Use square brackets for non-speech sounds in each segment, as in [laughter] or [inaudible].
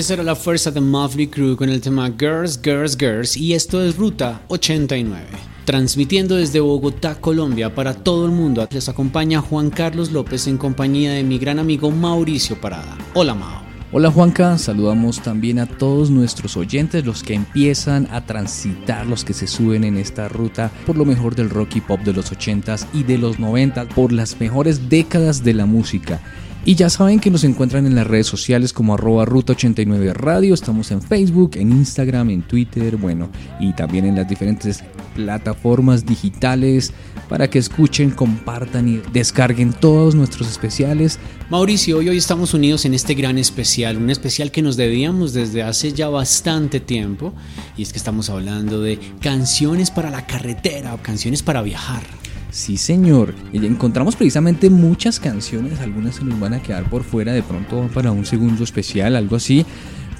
Esa era la fuerza de Muffley Crew con el tema Girls, Girls, Girls y esto es Ruta 89. Transmitiendo desde Bogotá, Colombia para todo el mundo, les acompaña Juan Carlos López en compañía de mi gran amigo Mauricio Parada. Hola Mao. Hola Juanca, saludamos también a todos nuestros oyentes, los que empiezan a transitar, los que se suben en esta ruta por lo mejor del rock y pop de los 80s y de los 90s, por las mejores décadas de la música. Y ya saben que nos encuentran en las redes sociales como arroba ruta 89 radio, estamos en Facebook, en Instagram, en Twitter, bueno, y también en las diferentes plataformas digitales para que escuchen, compartan y descarguen todos nuestros especiales. Mauricio, hoy, hoy estamos unidos en este gran especial, un especial que nos debíamos desde hace ya bastante tiempo, y es que estamos hablando de canciones para la carretera o canciones para viajar. Sí, señor. Encontramos precisamente muchas canciones, algunas se nos van a quedar por fuera de pronto para un segundo especial, algo así.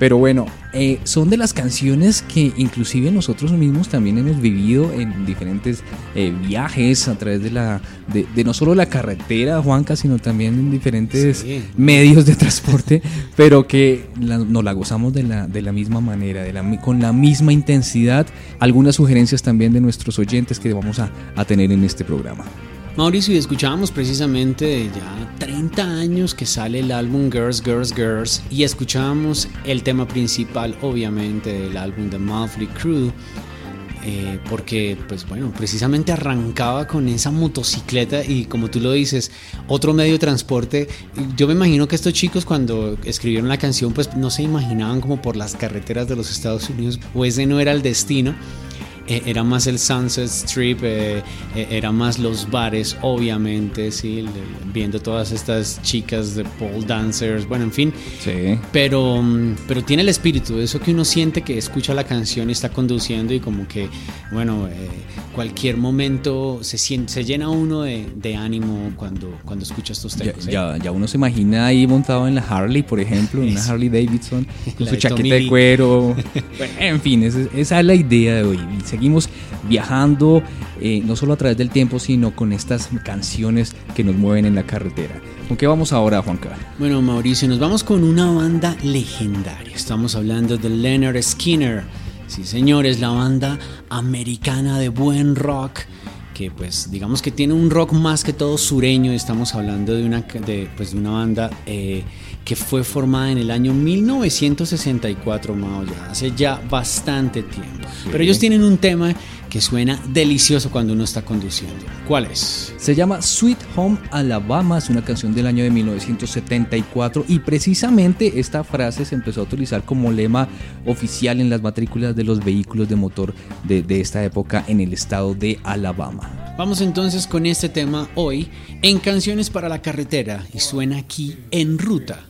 Pero bueno, eh, son de las canciones que inclusive nosotros mismos también hemos vivido en diferentes eh, viajes a través de la de, no solo la carretera, Juanca, sino también en diferentes medios de transporte, [laughs] pero que nos la gozamos de la, de la misma manera, de la, con la misma intensidad. Algunas sugerencias también de nuestros oyentes que vamos a, a tener en este programa. Mauricio, y escuchábamos precisamente de ya 30 años que sale el álbum Girls, Girls, Girls, y escuchábamos el tema principal, obviamente, del álbum The Monthly Crew, eh, porque, pues bueno, precisamente arrancaba con esa motocicleta y como tú lo dices, otro medio de transporte. Yo me imagino que estos chicos cuando escribieron la canción, pues no se imaginaban como por las carreteras de los Estados Unidos, o ese no era el destino. Eh, era más el Sunset Strip, eh, eh, era más los bares, obviamente, sí, viendo todas estas chicas de pole dancers, bueno, en fin. Sí. Pero, mm, pero tiene el espíritu, eso que uno siente que escucha la canción y está conduciendo y como que, bueno, cualquier momento se, siente, se llena uno de, ánimo cuando, cuando escucha estos temas. Ya, ya, uno se imagina ahí montado en la Harley, por ejemplo, en una Harley Davidson, [laughs] con su chaqueta de cuero. en fin, esa, esa, es la idea de hoy seguimos viajando eh, no solo a través del tiempo, sino con estas canciones que nos mueven en la carretera. ¿Con qué vamos ahora, Juan Carlos? Bueno, Mauricio, nos vamos con una banda legendaria. Estamos hablando de Leonard Skinner. Sí, señores, la banda americana de buen rock que pues digamos que tiene un rock más que todo sureño. Estamos hablando de una, de, pues, de una banda eh, que fue formada en el año 1964, Mao, ya hace ya bastante tiempo. Pero ellos tienen un tema que suena delicioso cuando uno está conduciendo. ¿Cuál es? Se llama Sweet Home Alabama, es una canción del año de 1974 y precisamente esta frase se empezó a utilizar como lema oficial en las matrículas de los vehículos de motor de, de esta época en el estado de Alabama. Vamos entonces con este tema hoy en Canciones para la Carretera y suena aquí en Ruta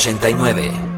89.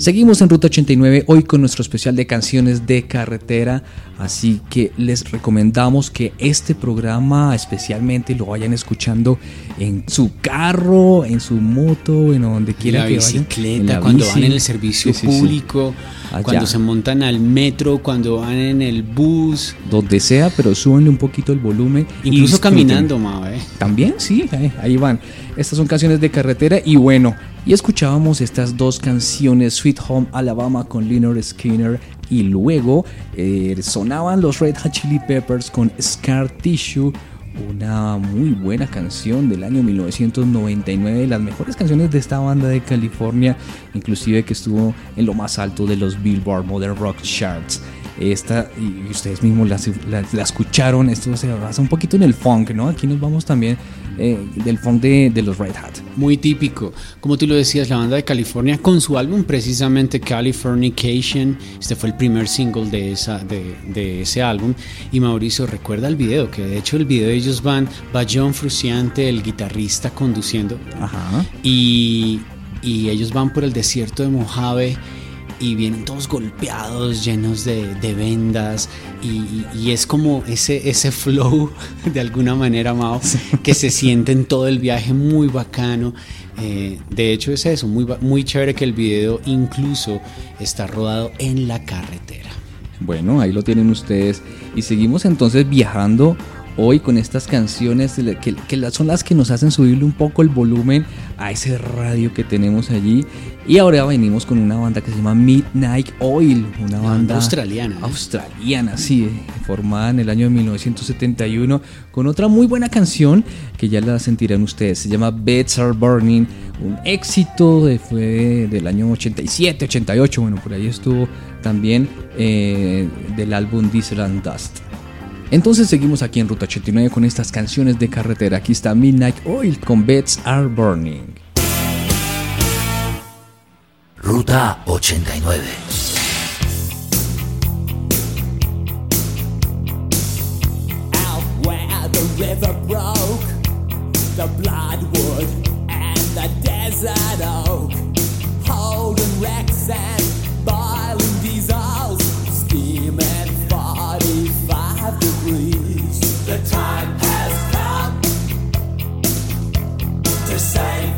Seguimos en Ruta 89 hoy con nuestro especial de canciones de carretera, así que les recomendamos que este programa especialmente lo vayan escuchando en su carro, en su moto, en donde quiera que vayan. En la cuando van en el servicio público, cuando se montan al metro, cuando van en el bus. Donde sea, pero súbenle un poquito el volumen. Incluso caminando, ma, ¿eh? También, sí, ahí van. Estas son canciones de carretera y bueno, y escuchábamos estas dos canciones, Sweet Home Alabama con Leonard Skinner y luego eh, sonaban los Red Hot Chili Peppers con Scar Tissue, una muy buena canción del año 1999, las mejores canciones de esta banda de California, inclusive que estuvo en lo más alto de los Billboard Modern Rock Charts. Esta, y ustedes mismos la, escucharon, esto se basa un poquito en el funk, ¿no? Aquí nos vamos también eh, del funk de, los Red Hat. Muy típico. Como tú lo decías, la banda de California con su álbum precisamente Californication, este fue el primer single de, esa, de, ese álbum. Y Mauricio recuerda el video, que de hecho el video de ellos van, va John Fruciante, el guitarrista, conduciendo. Ajá. Y, y ellos van por el desierto de Mojave y vienen todos golpeados, llenos de, vendas y, es como ese, ese flow [laughs] de alguna manera, Mao, que se siente en todo el viaje muy bacano. Eh, de hecho es eso, muy, muy chévere que el video incluso está rodado en la carretera. Bueno, ahí lo tienen ustedes. Y seguimos entonces viajando hoy con estas canciones que, que, son las que nos hacen subirle un poco el volumen a ese radio que tenemos allí. Y ahora venimos con una banda que se llama Midnight Oil, una banda, australiana. Australiana, sí, formada en el año de 1971 con otra muy buena canción que ya la sentirán ustedes. Se llama Beds Are Burning, un éxito de, fue del año 87, 88, bueno, por ahí estuvo también eh, del álbum Diesel and Dust. Entonces seguimos aquí en Ruta 89 con estas canciones de carretera. Aquí está Midnight Oil con Beds Are Burning. Ruta 89. river broke, the bloodwood and the desert oak, holding wrecks and time has come. To save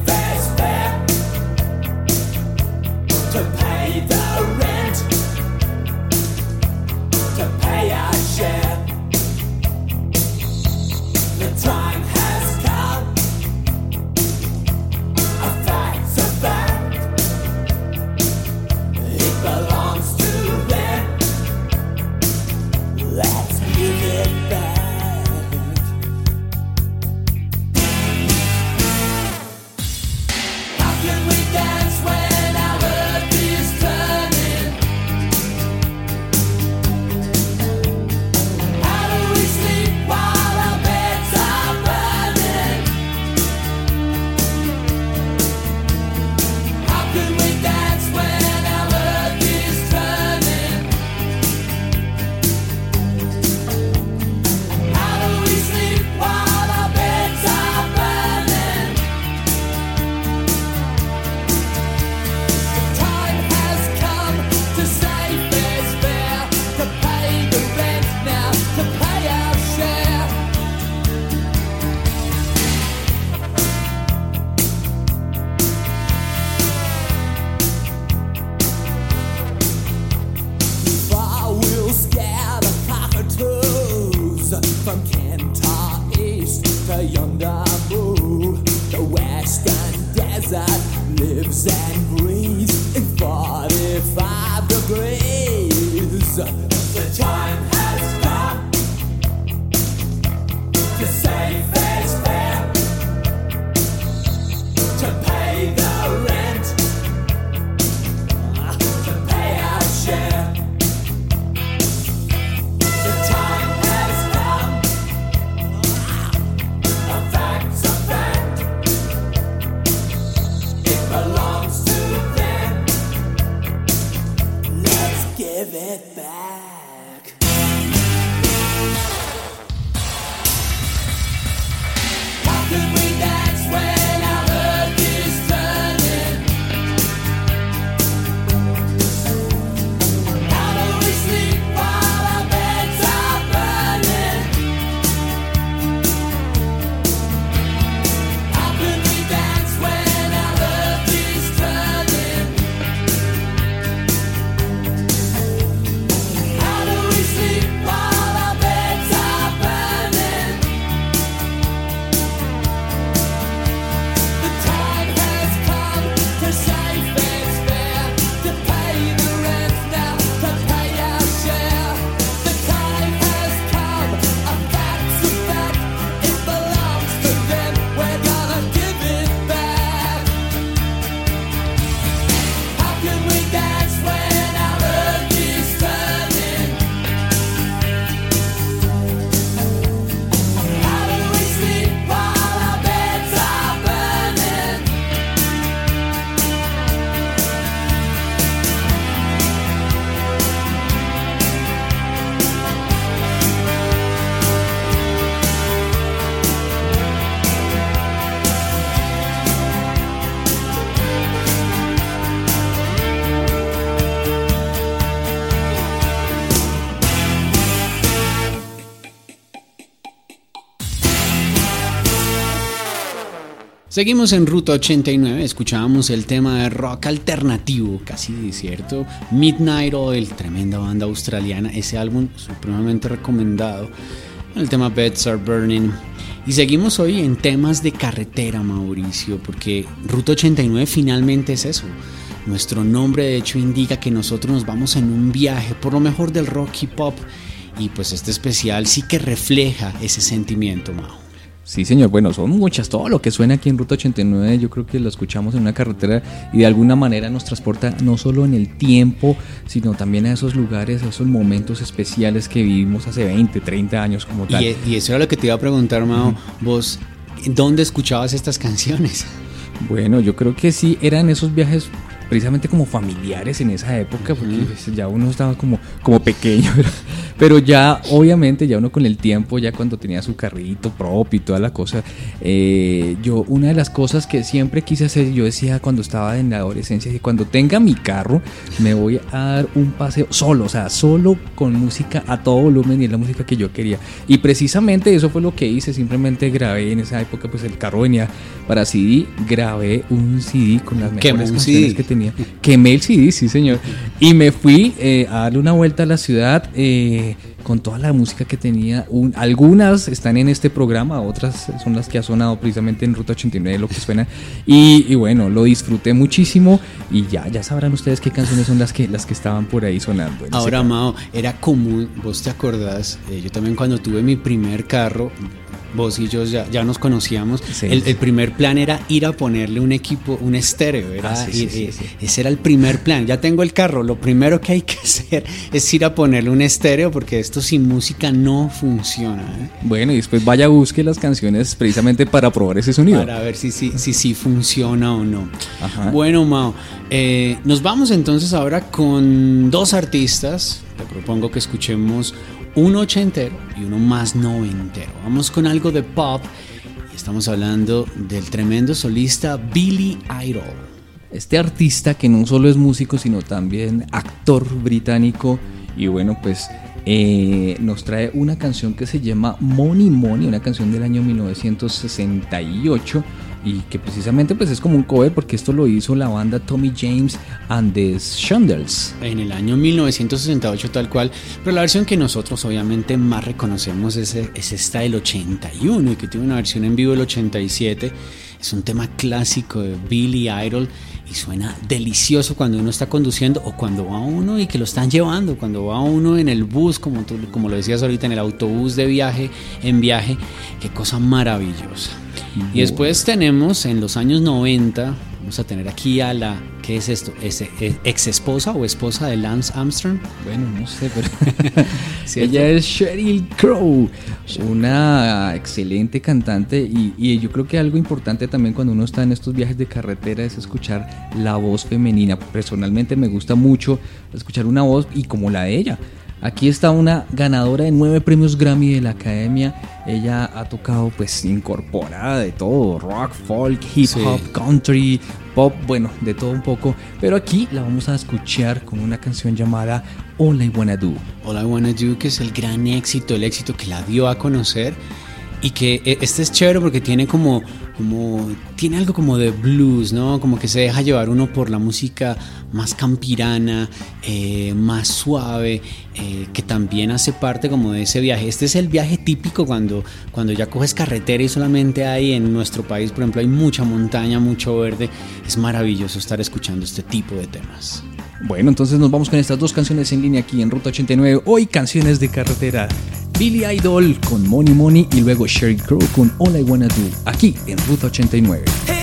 from Kentar East to Yondamu. The western desert lives and breathes in 45 degrees. The time has come to save Seguimos en Ruta 89, escuchábamos el tema de rock alternativo, casi cierto, Midnight Oil, tremenda banda australiana, ese álbum supremamente recomendado, el tema Beds Are Burning. Y seguimos hoy en temas de carretera, Mauricio, porque Ruta 89 finalmente es eso. Nuestro nombre de hecho indica que nosotros nos vamos en un viaje por lo mejor del rock y pop y pues este especial sí que refleja ese sentimiento, Mao. Sí, señor. Bueno, son muchas. Todo lo que suena aquí en Ruta 89, yo creo que lo escuchamos en una carretera y de alguna manera nos transporta no solo en el tiempo, sino también a esos lugares, a esos momentos especiales que vivimos hace 20, 30 años como tal. Y, y eso era lo que te iba a preguntar, Mao. Vos, ¿dónde escuchabas estas canciones? Bueno, yo creo que sí, eran esos viajes precisamente como familiares en esa época, porque pues, ya uno estaba como, como pequeño, [laughs] pero, pero, ya obviamente ya uno con el tiempo, ya cuando tenía su carrito propio y toda la cosa, eh, yo una de las cosas que siempre quise hacer, yo decía cuando estaba en la adolescencia, que cuando tenga mi carro me voy a dar un paseo solo, o sea, solo con música a todo volumen y la música que yo quería. Y precisamente eso fue lo que hice, simplemente grabé en esa época, pues el carro venía para CD, grabé un CD con las mejores canciones que tenía Quemé el CD, sí señor. Y me fui eh, a darle una vuelta a la ciudad eh, con toda la música que tenía. Un, algunas están en este programa, otras son las que ha sonado precisamente en Ruta 89, lo que suena. Y, y, bueno, lo disfruté muchísimo y ya, ya sabrán ustedes qué canciones son las que, las que estaban por ahí sonando. Ahora, Mao, era común, vos te acordás, eh, yo también cuando tuve mi primer carro, vos y yo ya, ya nos conocíamos, sí, el, el, primer plan era ir a ponerle un equipo, un estéreo, era ah, sí, sí, ese era el primer plan, ya tengo el carro, lo primero que hay que [laughs] hacer es ir a ponerle un estéreo porque esto sin música no funciona. ¿eh? Bueno, y después vaya busque las canciones precisamente para probar ese sonido. Para ver si sí si, si, funciona o no. Ajá. Bueno, Mao, eh, nos vamos entonces ahora con dos artistas, te propongo que escuchemos uno ochentero y uno más noventero. Vamos con algo de pop y estamos hablando del tremendo solista Billy Idol. Este artista que no solo es músico sino también actor británico y bueno pues eh, nos trae una canción que se llama Money Money, una canción del año 1968 y que precisamente pues es como un cover porque esto lo hizo la banda Tommy James and the Shondells en el año 1968 tal cual. Pero la versión que nosotros obviamente más reconocemos es, es esta del 81 y que tiene una versión en vivo del 87 es un tema clásico de Billy Idol y suena delicioso cuando uno está conduciendo o cuando va uno y que lo están llevando, cuando va uno en el bus, como, tú, como lo decías ahorita, en el autobús de viaje, en viaje, qué cosa maravillosa. Y después tenemos en los años 90, vamos a tener aquí a la, ¿qué es esto? ¿Es ex esposa o esposa de Lance Armstrong? Bueno, no sé, pero [laughs] ella es Sheryl Crow, una excelente cantante y, y, yo creo que algo importante también cuando uno está en estos viajes de carretera es escuchar la voz femenina. Personalmente me gusta mucho escuchar una voz y como la de ella. Aquí está una ganadora de nueve premios Grammy de la Academia. Ella ha tocado pues incorporada de todo, rock, folk, hip hop, sí. country, pop, bueno, de todo un poco. Pero aquí la vamos a escuchar con una canción llamada All I Wanna Do. All I Wanna Do, que es el gran éxito, el éxito que la dio a conocer. Y que este es chévere porque tiene como, como, tiene algo como de blues, ¿no? Como que se deja llevar uno por la música más campirana, eh, más suave, eh, que también hace parte como de ese viaje. Este es el viaje típico cuando, cuando ya coges carretera y solamente hay en nuestro país, por ejemplo, hay mucha montaña, mucho verde. Es maravilloso estar escuchando este tipo de temas. Bueno, entonces nos vamos con estas dos canciones en línea aquí en Ruta 89. Hoy canciones de carretera. Billy Idol con Money Money y luego Sherry Crow con All I Wanna Do, aquí en Ruta 89.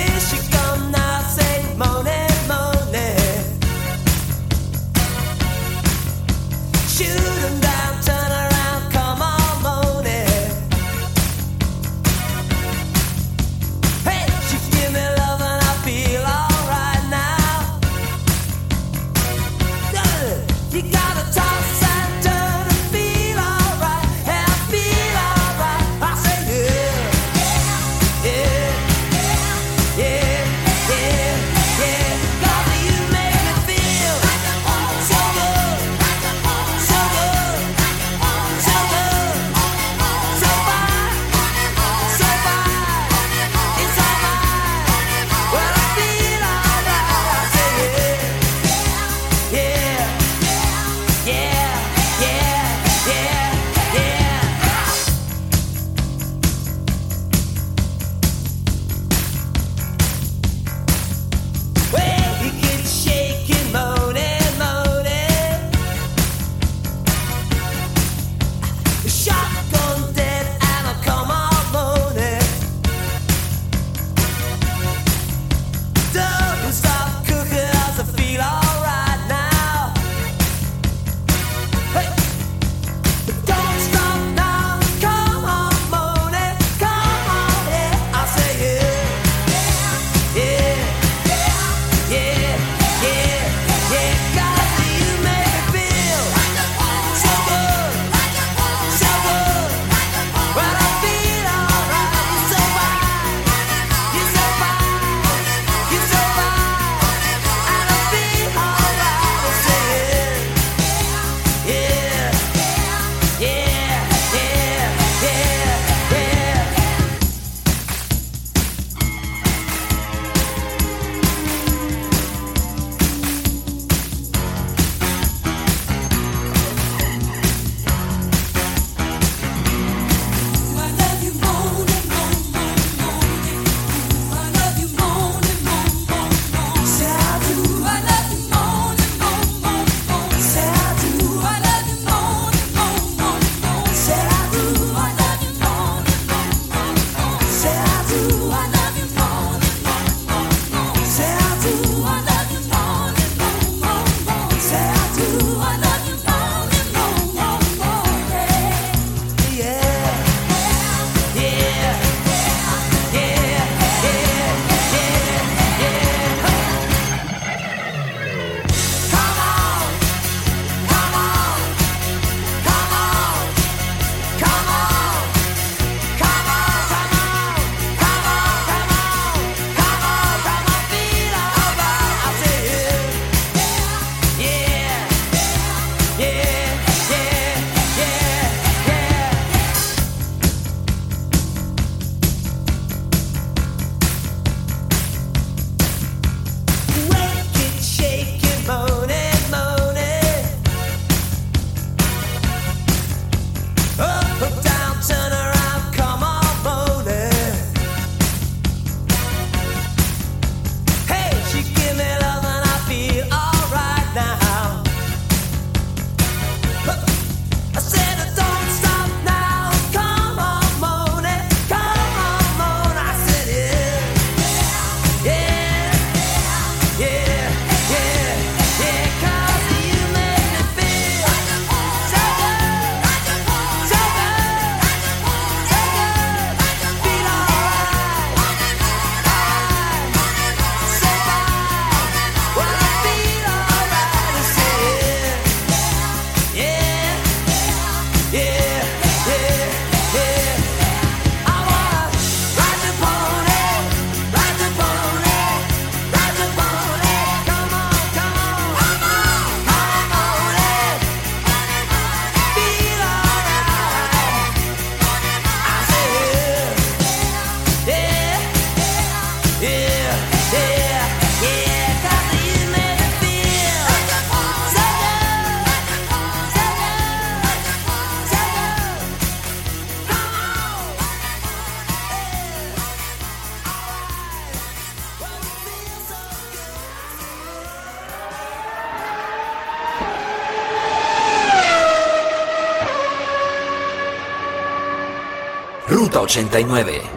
89.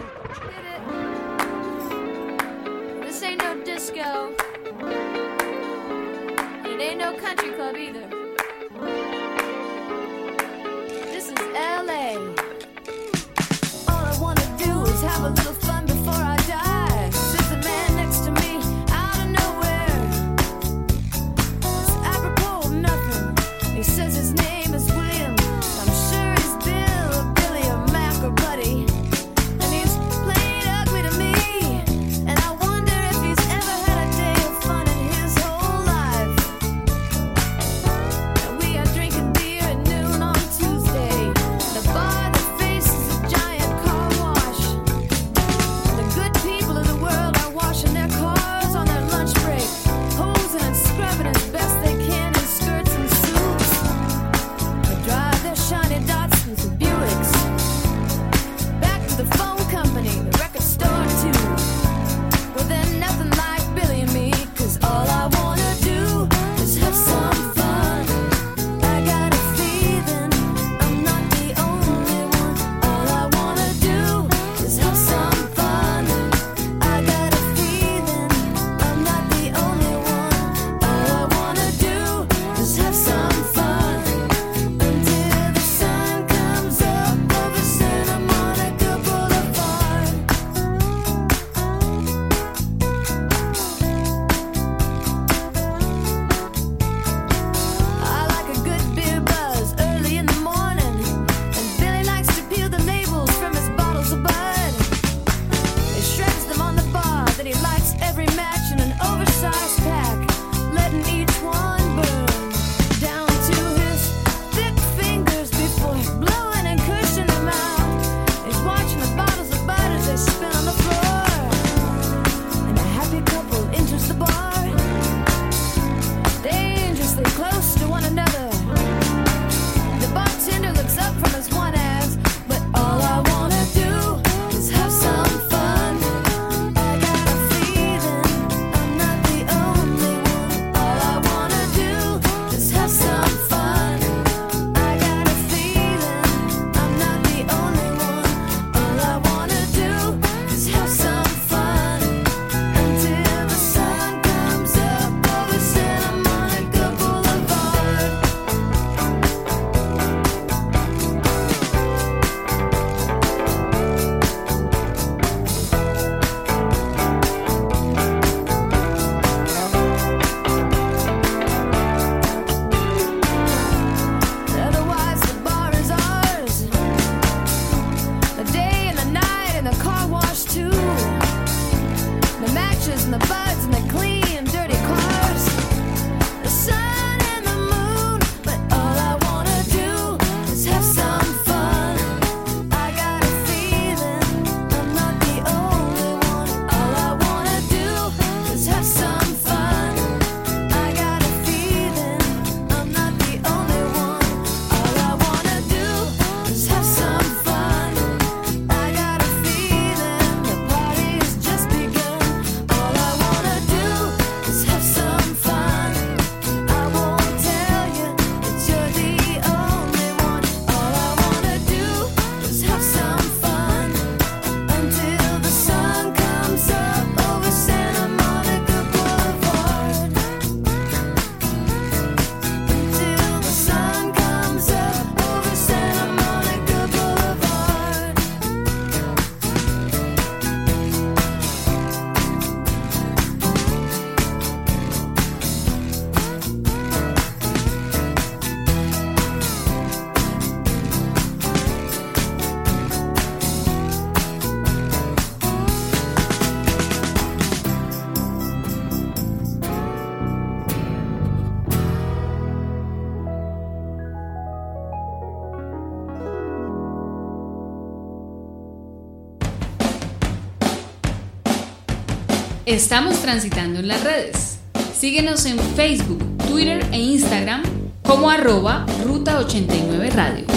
Estamos transitando en las redes. Síguenos en Facebook, Twitter e Instagram como arroba Ruta89 Radio.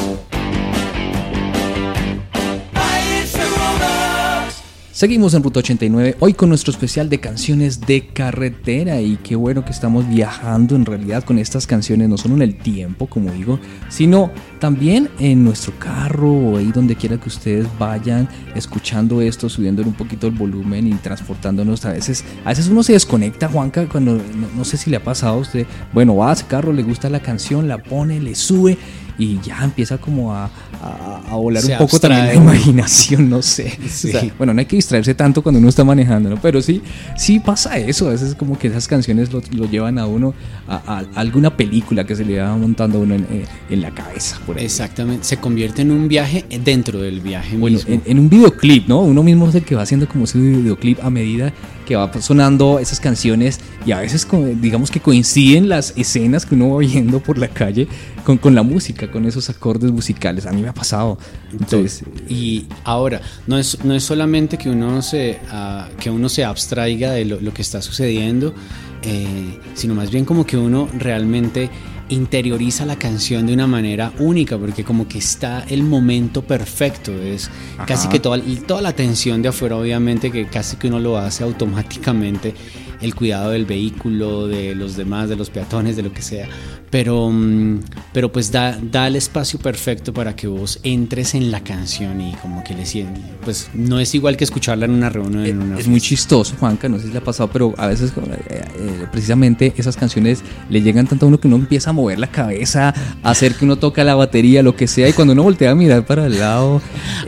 Seguimos en Ruta 89, hoy con nuestro especial de canciones de carretera y qué bueno que estamos viajando en realidad con estas canciones, no solo en el tiempo, como digo, sino también en nuestro carro o ahí donde quiera que ustedes vayan escuchando esto, subiéndole un poquito el volumen y transportándonos a veces. A veces uno se desconecta, Juanca, cuando no, no sé si le ha pasado a usted, bueno, va a ese carro, le gusta la canción, la pone, le sube y ya empieza como a, a, a volar Se un poco también la abstrae imaginación, no sé. [laughs] Sí. O sea, bueno, no hay que distraerse tanto cuando uno está manejando, ¿no? Pero sí, sí pasa eso. A veces como que esas canciones lo, lo llevan a uno a, a alguna película que se le va montando a uno en, eh, en la cabeza, por. Exactamente, se convierte en un viaje dentro del viaje Bueno, mismo. en, en un videoclip, ¿no? Uno mismo es el que va haciendo como ese videoclip a medida que va sonando esas canciones y a veces digamos que coinciden las escenas que uno va viendo por la calle con, con la música, con esos acordes musicales. A mí me ha pasado. Entonces, Y ahora, no es, no es solamente que uno se, ah, que uno se abstraiga de lo, lo que está sucediendo, eh, sino más bien como que uno realmente interioriza la canción de una manera única, porque como que está el momento perfecto, es Ajá. casi que toda, toda la tensión de afuera, obviamente que casi que uno lo hace automáticamente, el cuidado del vehículo, de los demás, de los peatones, de lo que sea, pero, mm, pero pues da, da el espacio perfecto para que vos entres en la canción y como que le pues no es igual que escucharla en una reunión, en una Eh, es muy chistoso, Juanca, no sé si le ha pasado, pero a veces eh, eh, precisamente esas canciones le llegan tanto a uno que uno empieza a mover la cabeza, a hacer que uno toca la batería, lo que sea, y cuando uno voltea a mirar para el lado,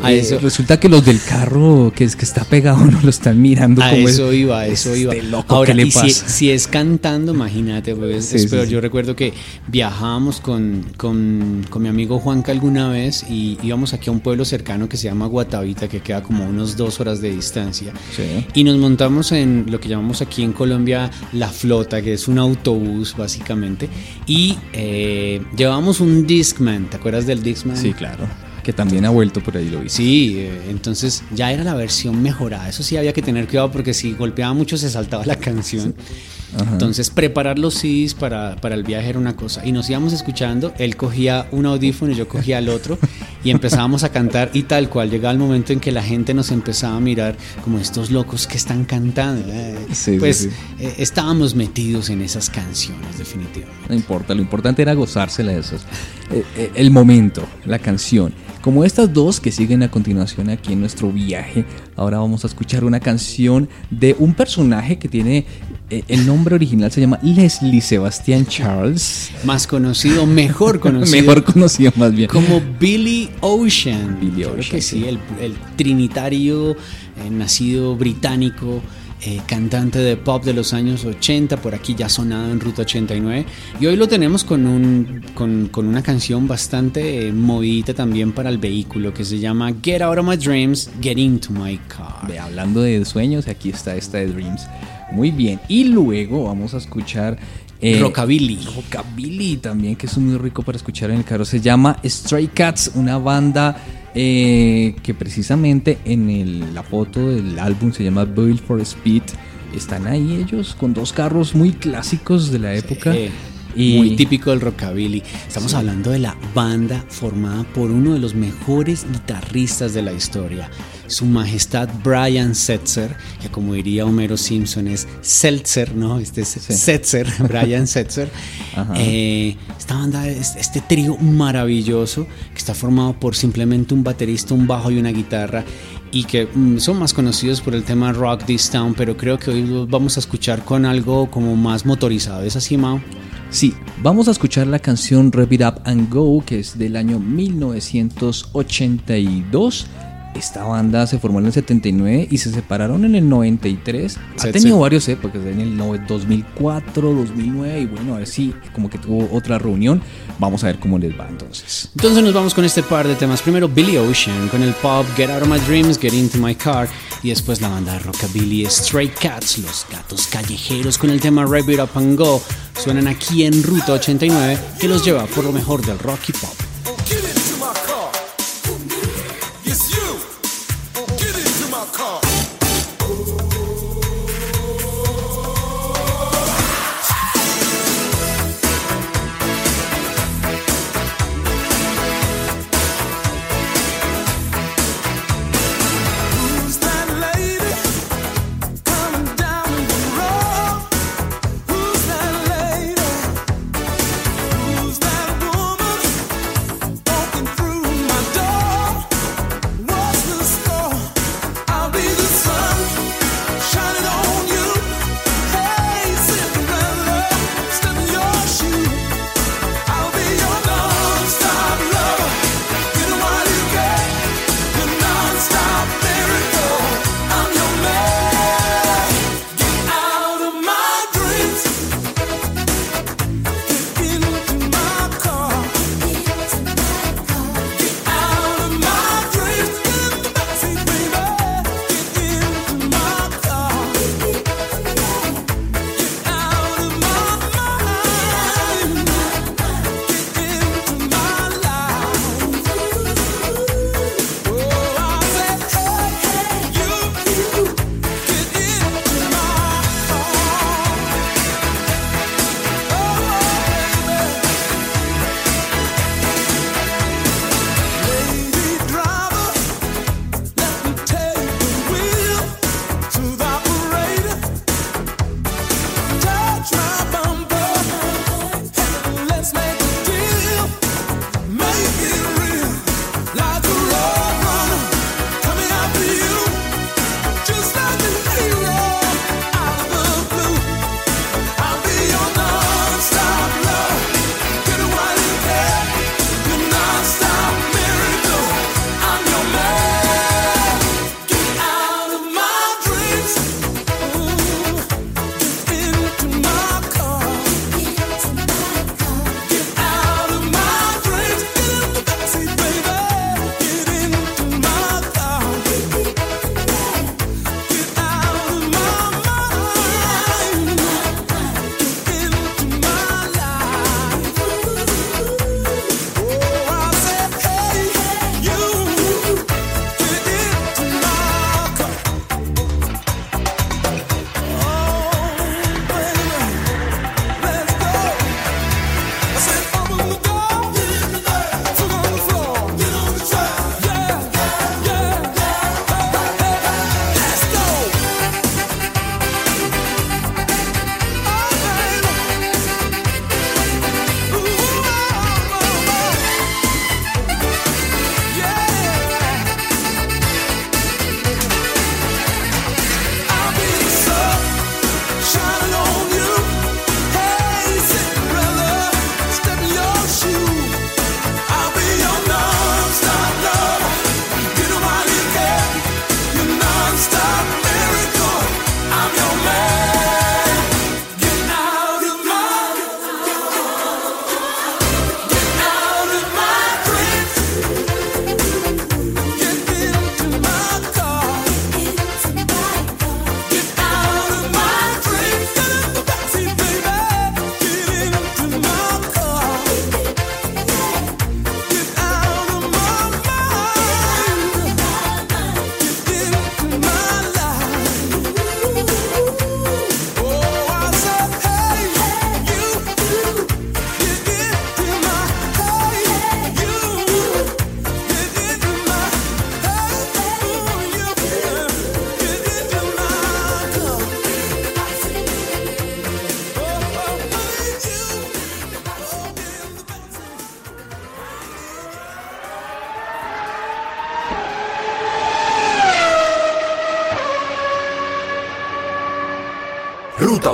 A eh, eso- resulta que los del carro que, es, que está pegado [laughs] no lo están mirando A como eso es- iba, a eso este iba. loco, Ahora, ¿qué le y si, pasa? si es cantando, imagínate, pues, Sí, es sí, peor. sí. Yo recuerdo que viajábamos con, con, con mi amigo Juanca alguna vez y íbamos aquí a un pueblo cercano que se llama Guatavita, que queda como unos dos horas de distancia. Sí. Y nos montamos en lo que llamamos aquí en Colombia la flota, que es un autobús básicamente. Y eh, llevábamos un Discman, ¿te acuerdas del Discman? Sí, claro. Que también ha vuelto por ahí, lo vi. Sí, eh, entonces ya era la versión mejorada. Eso sí había que tener cuidado porque si golpeaba mucho se saltaba la canción. Ajá. Entonces preparar los CDs para, para el viaje era una cosa. Y nos íbamos escuchando, él cogía un audífono y yo cogía el otro y empezábamos a cantar y tal cual. Llegaba el momento en que la gente nos empezaba a mirar como estos locos que están cantando. Eh, Sí, pues sí. eh, estábamos metidos en esas canciones definitivamente. No importa, lo importante era gozársela de eh, el momento, la canción. Como estas dos que siguen a continuación aquí en nuestro viaje, ahora vamos a escuchar una canción de un personaje que tiene eh, el nombre original se llama Leslie Sebastian Charles, Más conocido, mejor [laughs] conocido. mejor conocido más bien. Como Billy Ocean. Billy Ocean, que sí. sí, el, el trinitario, eh, nacido británico, eh, cantante de pop de los años 80, por aquí ya sonado en Ruta 89. Y hoy lo tenemos con, un, con, con una canción bastante eh, movidita también para el vehículo que se llama Get Out of My Dreams, Get Into My Car. Ve, hablando de sueños, aquí está esta de Dreams. Muy bien. Y luego vamos a escuchar. eh, Rockabilly. Rockabilly también, que es muy rico para escuchar en el carro. Se llama Stray Cats, una banda eh, que precisamente en el- la foto del álbum se llama Build for Speed. Están ahí ellos con dos carros muy clásicos de la época. Y Muy típico del rockabilly. Estamos hablando de la banda formada por uno de los mejores guitarristas de la historia, su majestad Brian Setzer, que como diría Homero Simpson es Seltzer, ¿no? Este es Setzer, [laughs] Brian Setzer. Eh, esta banda, es este trío maravilloso que está formado por simplemente un baterista, un bajo y una guitarra y que mm, son más conocidos por el tema Rock This Town, pero creo que hoy los vamos a escuchar con algo como más motorizado. ¿Es así, Mao? Sí, vamos a escuchar la canción Rev It Up and Go, que es del año 1982. Esta banda se formó en el 79 y se separaron en el 93. Ha Sí, tenido sí. varias épocas, en el no- 2004, 2009 y bueno, a ver si como que tuvo otra reunión. Vamos a ver cómo les va entonces. Entonces nos vamos con este par de temas. Primero Billy Ocean con el pop Get Out of My Dreams, Get Into My Car. Y después la banda de rockabilly Stray Cats, los gatos callejeros con el tema Rev It Up and Go. Suenan aquí en Ruta 89 que los lleva por lo mejor del rock y pop.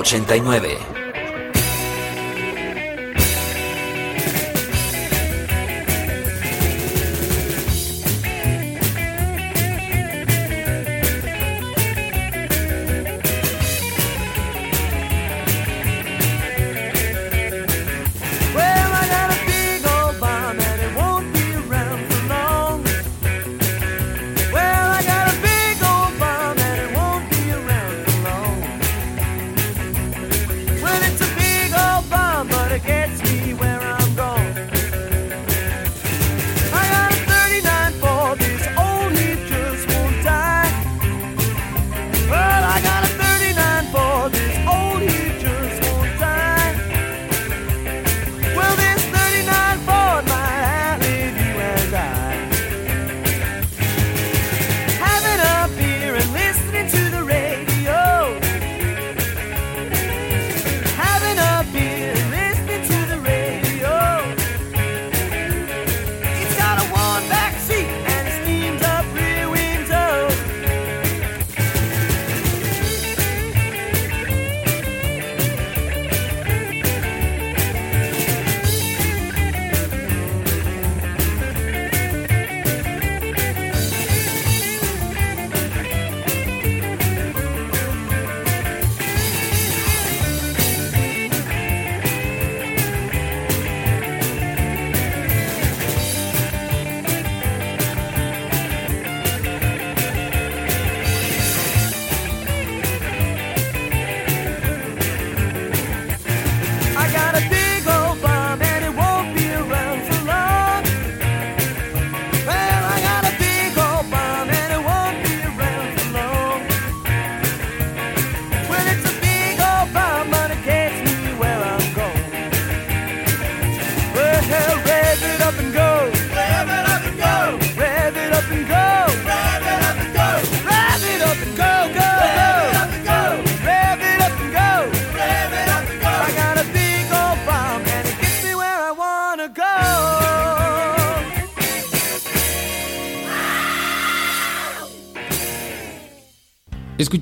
89.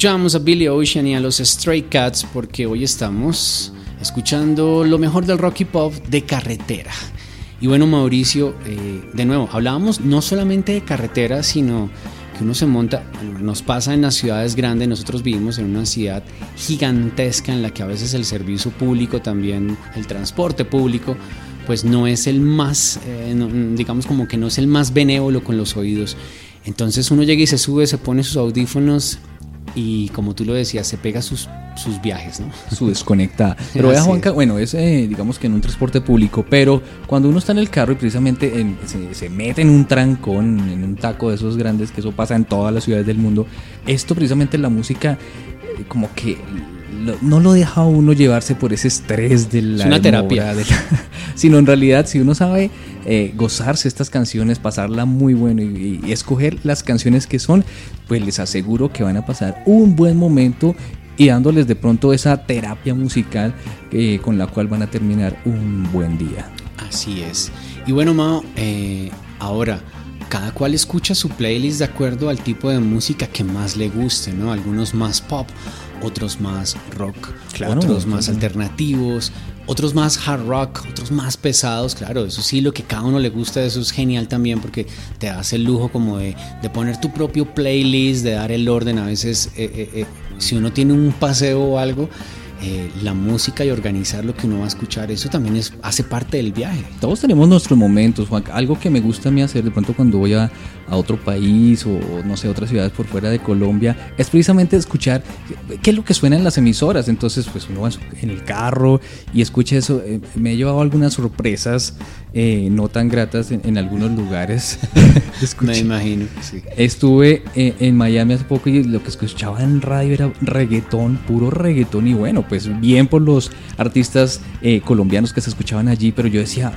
Escuchamos a Billy Ocean y a los Stray Cats porque hoy estamos escuchando lo mejor del rock y pop de carretera. Y bueno, Mauricio, eh, de nuevo, hablábamos no solamente de carretera, sino que uno se monta, bueno, nos pasa en las ciudades grandes, nosotros vivimos en una ciudad gigantesca en la que a veces el servicio público también, el transporte público, pues no es el más, eh, no- digamos como que no es el más benévolo con los oídos. Entonces uno llega y se sube, se pone sus audífonos y como tú lo decías, se pega sus, sus viajes, ¿no? [laughs] su desconectada. Pero vea, Juanca, es. bueno, es eh, digamos que en un transporte público, pero cuando uno está en el carro y precisamente en- se, se mete en un trancón, en un taco de esos grandes, que eso pasa en todas las ciudades del mundo, esto precisamente la música eh, como que lo- no lo deja a uno llevarse por ese estrés de la una demora, terapia. de la- [laughs] sino en realidad si uno sabe eh, gozarse estas canciones, pasarla muy bueno y, y escoger las canciones que son, pues les aseguro que van a pasar un buen momento y dándoles de pronto esa terapia musical eh, con la cual van a terminar un buen día. Así es. Y bueno, Mao, eh, ahora, cada cual escucha su playlist de acuerdo al tipo de música que más le guste, ¿no? Algunos más pop, otros más rock, Claro, otros más claro. alternativos, otros más hard rock, otros más pesados, claro, eso sí, lo que cada uno le gusta, eso es genial también porque te das el lujo como de, de poner tu propio playlist, de dar el orden, a veces eh, eh, eh, si uno tiene un paseo o algo, la música y organizar lo que uno va a escuchar, eso también es, hace parte del viaje. Todos tenemos nuestros momentos, Juan. Algo que me gusta a mí hacer de pronto cuando voy a, a otro país o no sé, otras ciudades por fuera de Colombia, es precisamente escuchar qué es lo que suena en las emisoras. Entonces, pues uno va en el carro y escucha eso. Eh, me he llevado algunas sorpresas eh, no tan gratas en, en algunos lugares. [laughs] Me imagino, sí. Estuve eh, en Miami hace poco y lo que escuchaba en radio era reggaetón, puro reggaetón. Y bueno, pues bien por los artistas eh, colombianos que se escuchaban allí, pero yo decía,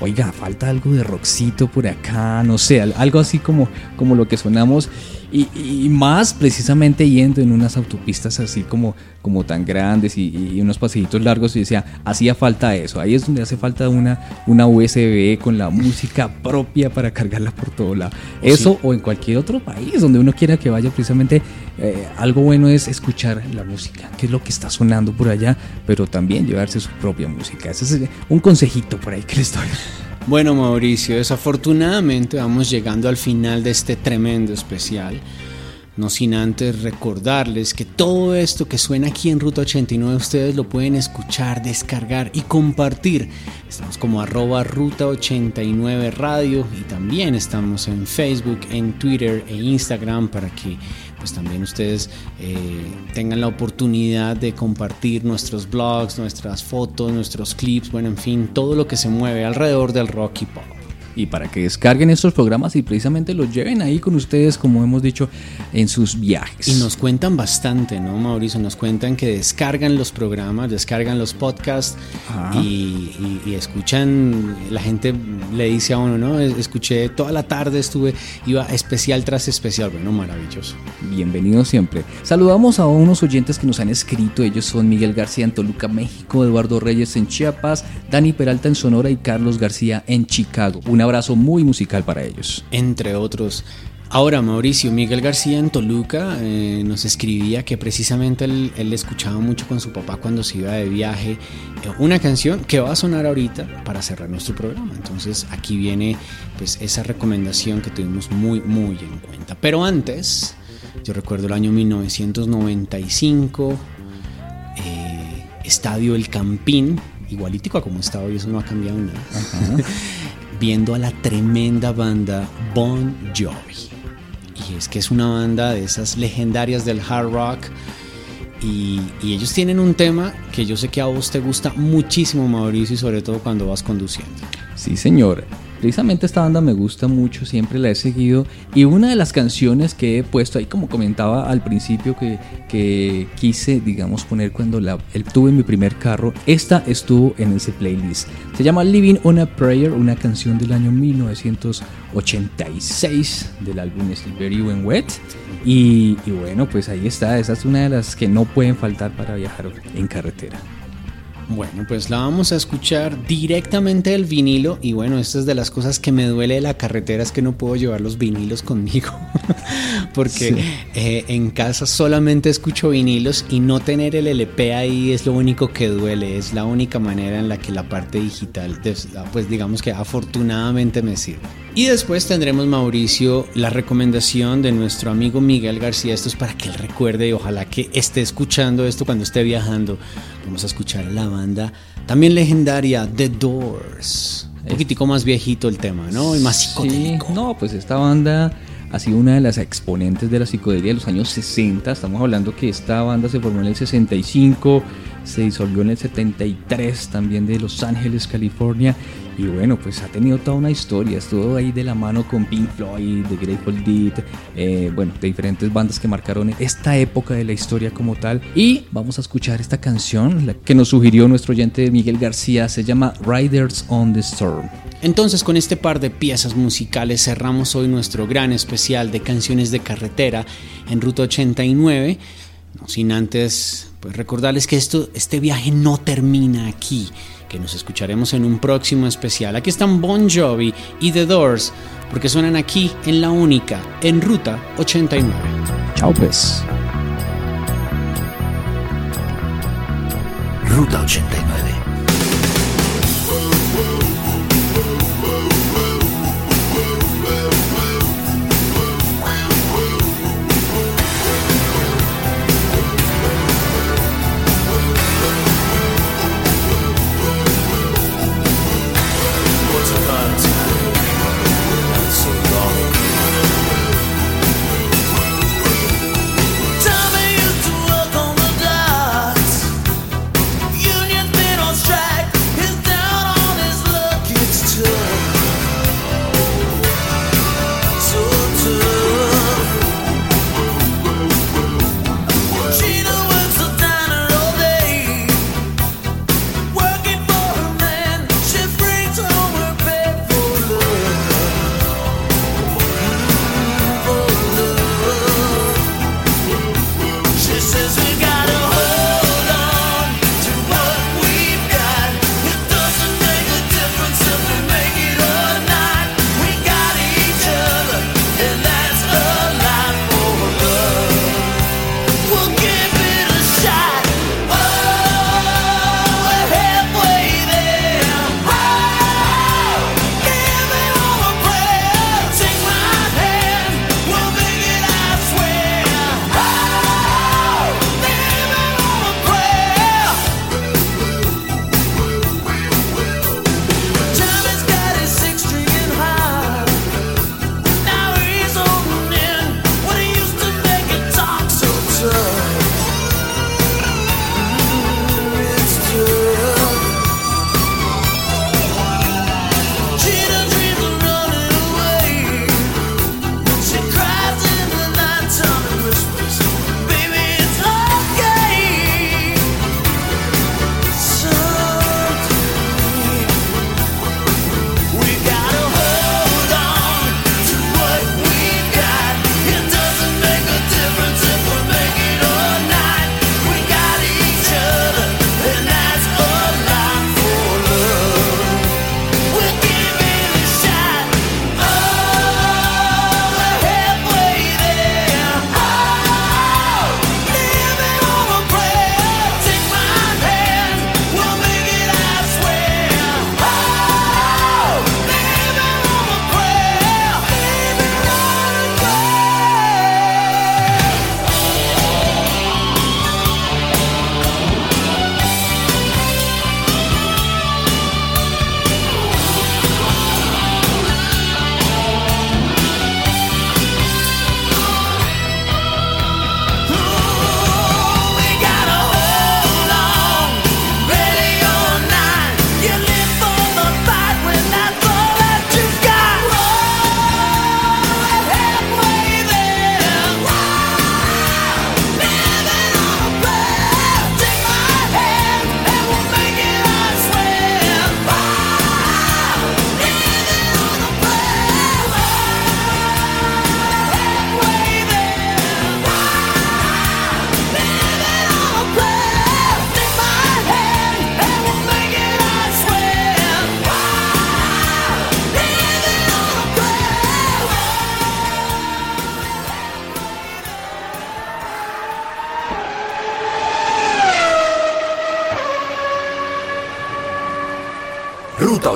oiga, falta algo de rockcito por acá, no sé, al- algo así como, como lo que sonamos. Y, y más precisamente yendo en unas autopistas así como, como tan grandes y, y unos pasillitos largos y decía, hacía falta eso. Ahí es donde hace falta una, una USB con la música propia para cargarla por todo lado. Eso o en cualquier otro país donde uno quiera que vaya precisamente eh, algo bueno es escuchar la música, qué es lo que está sonando por allá, pero también llevarse su propia música. Ese es un consejito por ahí que les doy. Bueno, Mauricio, desafortunadamente vamos llegando al final de este tremendo especial. No sin antes recordarles que todo esto que suena aquí en Ruta 89 ustedes lo pueden escuchar, descargar y compartir. Estamos como arroba Ruta 89 Radio y también estamos en Facebook, en Twitter e Instagram para que pues también ustedes eh, tengan la oportunidad de compartir nuestros blogs, nuestras fotos, nuestros clips, bueno, en fin, todo lo que se mueve alrededor del rock y pop. Y para que descarguen estos programas y precisamente los lleven ahí con ustedes, como hemos dicho, en sus viajes. Y nos cuentan bastante, ¿no, Mauricio? Nos cuentan que descargan los programas, descargan los podcasts y, y- y escuchan, la gente le dice a uno, ¿no? Escuché toda la tarde, estuve, iba especial tras especial, bueno, maravilloso. Bienvenidos siempre. Saludamos a unos oyentes que nos han escrito. Ellos son Miguel García en Toluca, México, Eduardo Reyes en Chiapas, Dani Peralta en Sonora y Carlos García en Chicago. Un abrazo muy musical para ellos. entre otros. Ahora, Mauricio, Miguel García en Toluca eh, nos escribía que precisamente él, él escuchaba mucho con su papá cuando se iba de viaje eh, una canción que va a sonar ahorita para cerrar nuestro programa. Entonces aquí viene pues esa recomendación que tuvimos muy, muy en cuenta. Pero antes, yo recuerdo el año 1995, eh, Estadio El Campín, igualítico a como está hoy, eso no ha cambiado nada. [laughs] Viendo a la tremenda banda Bon Jovi. Y es que es una banda de esas legendarias del hard rock. Y, ellos tienen un tema que yo sé que a vos te gusta muchísimo, Mauricio, y sobre todo cuando vas conduciendo. Sí, señor. Precisamente esta banda me gusta mucho, siempre la he seguido. Y una de las canciones que he puesto ahí, como comentaba al principio, que, que quise, digamos, poner cuando la, el- tuve mi primer carro, esta estuvo en ese playlist. Se llama Living on a Prayer, una canción del año 1986 del álbum Slippery When Wet. Y, y bueno, pues ahí está, esa es una de las que no pueden faltar para viajar en carretera. Bueno, pues la vamos a escuchar directamente del vinilo y bueno, esta es de las cosas que me duele de la carretera es que no puedo llevar los vinilos conmigo [laughs] porque eh, en casa solamente escucho vinilos y no tener el LP ahí es lo único que duele, es la única manera en la que la parte digital des- pues digamos que afortunadamente me sirve. Y después tendremos Mauricio la recomendación de nuestro amigo Miguel García, esto es para que él recuerde y ojalá que esté escuchando esto cuando esté viajando. Vamos a escuchar a la banda también legendaria The Doors. Un poquitico más viejito el tema, ¿no? Y más Sí, psicodélico. no, pues esta banda ha sido una de las exponentes de la psicodelia de los años 60. Estamos hablando que esta banda se formó en el 65, se disolvió en el 73 también de Los Ángeles, California. Y bueno, pues ha tenido toda una historia. Estuvo ahí de la mano con Pink Floyd, The Grateful Dead, eh, bueno, de diferentes bandas que marcaron esta época de la historia como tal. Y vamos a escuchar esta canción la que nos sugirió nuestro oyente Miguel García. Se llama Riders on the Storm. Entonces con este par de piezas musicales cerramos hoy nuestro gran especial de canciones de carretera en Ruta 89. No sin antes pues recordarles que esto, este viaje no termina aquí, que nos escucharemos en un próximo especial. Aquí están Bon Jovi y The Doors, porque suenan aquí en la única, en Ruta 89. Chao pues. Ruta 89.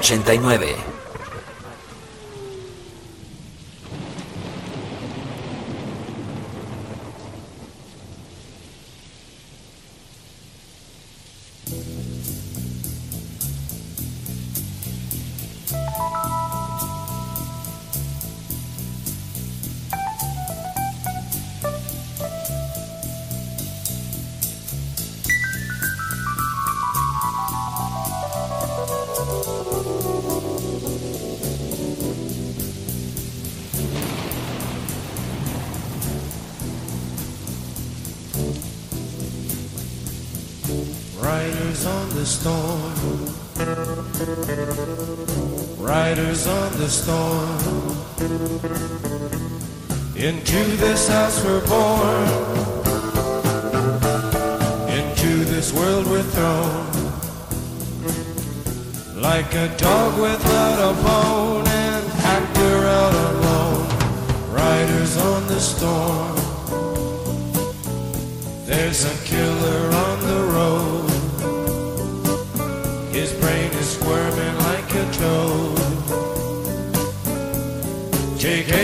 89. Take a